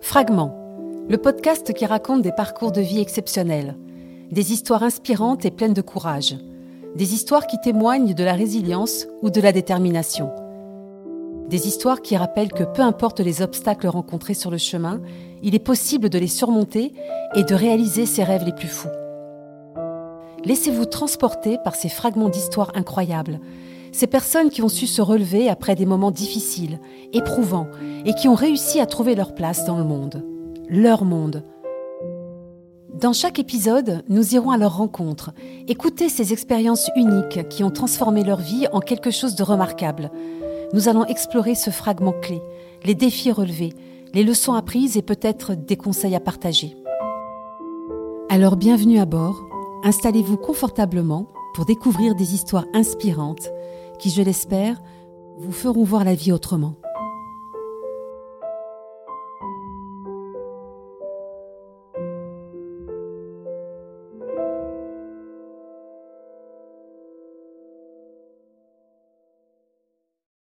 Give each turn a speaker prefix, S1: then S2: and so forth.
S1: Fragments, le podcast qui raconte des parcours de vie exceptionnels, des histoires inspirantes et pleines de courage, des histoires qui témoignent de la résilience ou de la détermination, des histoires qui rappellent que peu importe les obstacles rencontrés sur le chemin, il est possible de les surmonter et de réaliser ses rêves les plus fous. Laissez-vous transporter par ces fragments d'histoire incroyables, ces personnes qui ont su se relever après des moments difficiles, éprouvants, et qui ont réussi à trouver leur place dans le monde. Leur monde. Dans chaque épisode, nous irons à leur rencontre, écouter ces expériences uniques qui ont transformé leur vie en quelque chose de remarquable. Nous allons explorer ce fragment clé, les défis relevés, les leçons apprises et peut-être des conseils à partager. Alors bienvenue à bord, installez-vous confortablement pour découvrir des histoires inspirantes qui, je l'espère, vous feront voir la vie autrement.